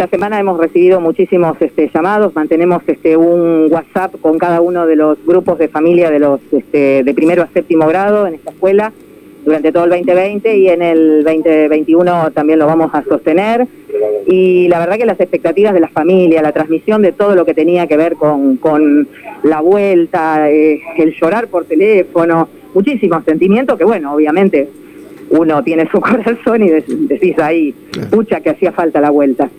esta semana hemos recibido muchísimos este, llamados, mantenemos este, un WhatsApp con cada uno de los grupos de familia de los este, de primero a séptimo grado en esta escuela durante todo el 2020 y en el 2021 también lo vamos a sostener. Y la verdad que las expectativas de la familia, la transmisión de todo lo que tenía que ver con, con la vuelta, eh, el llorar por teléfono, muchísimos sentimientos que bueno, obviamente uno tiene su corazón y decís ahí, pucha que hacía falta la vuelta.